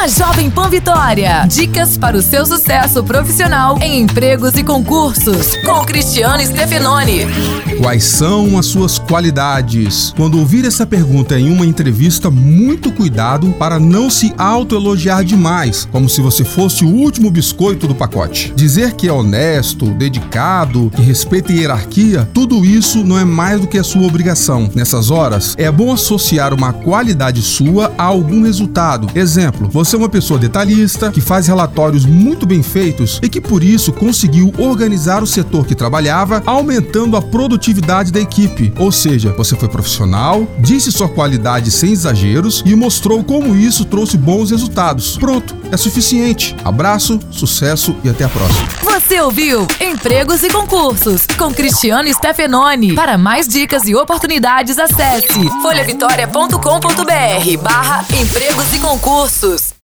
na Jovem Pan Vitória. Dicas para o seu sucesso profissional em empregos e concursos, com Cristiano Stefanoni. Quais são as suas qualidades? Quando ouvir essa pergunta em uma entrevista, muito cuidado para não se autoelogiar demais, como se você fosse o último biscoito do pacote. Dizer que é honesto, dedicado, que respeita a hierarquia, tudo isso não é mais do que a sua obrigação. Nessas horas, é bom associar uma qualidade sua a algum resultado. Exemplo, você é uma pessoa detalhista, que faz relatórios muito bem feitos e que por isso conseguiu organizar o setor que trabalhava, aumentando a produtividade da equipe. Ou seja, você foi profissional, disse sua qualidade sem exageros e mostrou como isso trouxe bons resultados. Pronto, é suficiente. Abraço, sucesso e até a próxima. Você ouviu Empregos e Concursos com Cristiano Stefanoni. Para mais dicas e oportunidades, acesse folhavitória.com.br barra empregos e concursos.